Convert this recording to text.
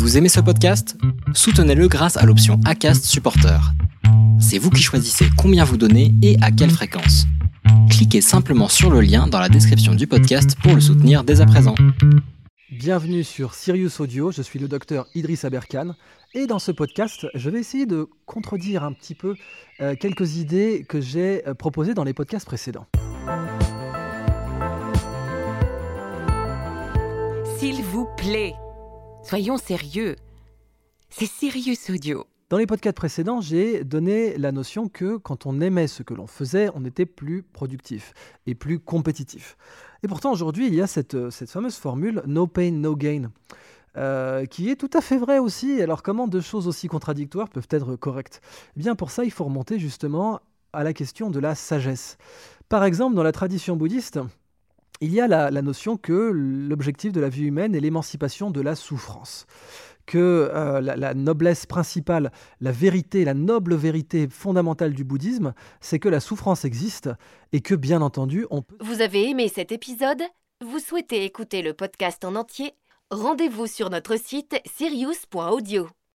Vous aimez ce podcast? Soutenez-le grâce à l'option ACAST Supporter. C'est vous qui choisissez combien vous donnez et à quelle fréquence. Cliquez simplement sur le lien dans la description du podcast pour le soutenir dès à présent. Bienvenue sur Sirius Audio, je suis le docteur Idriss Aberkan et dans ce podcast, je vais essayer de contredire un petit peu euh, quelques idées que j'ai euh, proposées dans les podcasts précédents. S'il vous plaît, soyons sérieux. C'est Sirius Audio. Dans les podcasts précédents, j'ai donné la notion que quand on aimait ce que l'on faisait, on était plus productif et plus compétitif. Et pourtant, aujourd'hui, il y a cette, cette fameuse formule no pain, no gain. Euh, qui est tout à fait vrai aussi. Alors comment deux choses aussi contradictoires peuvent être correctes? Eh bien pour ça, il faut remonter justement à la question de la sagesse. Par exemple, dans la tradition bouddhiste, il y a la, la notion que l'objectif de la vie humaine est l'émancipation de la souffrance. Que euh, la, la, noblesse principale, la vérité, la noble vérité fondamentale du bouddhisme, c'est que la souffrance existe et que bien entendu on peut... Vous avez aimé cet épisode? Vous souhaitez écouter le podcast en entier? Rendez-vous sur notre site sirius.audio.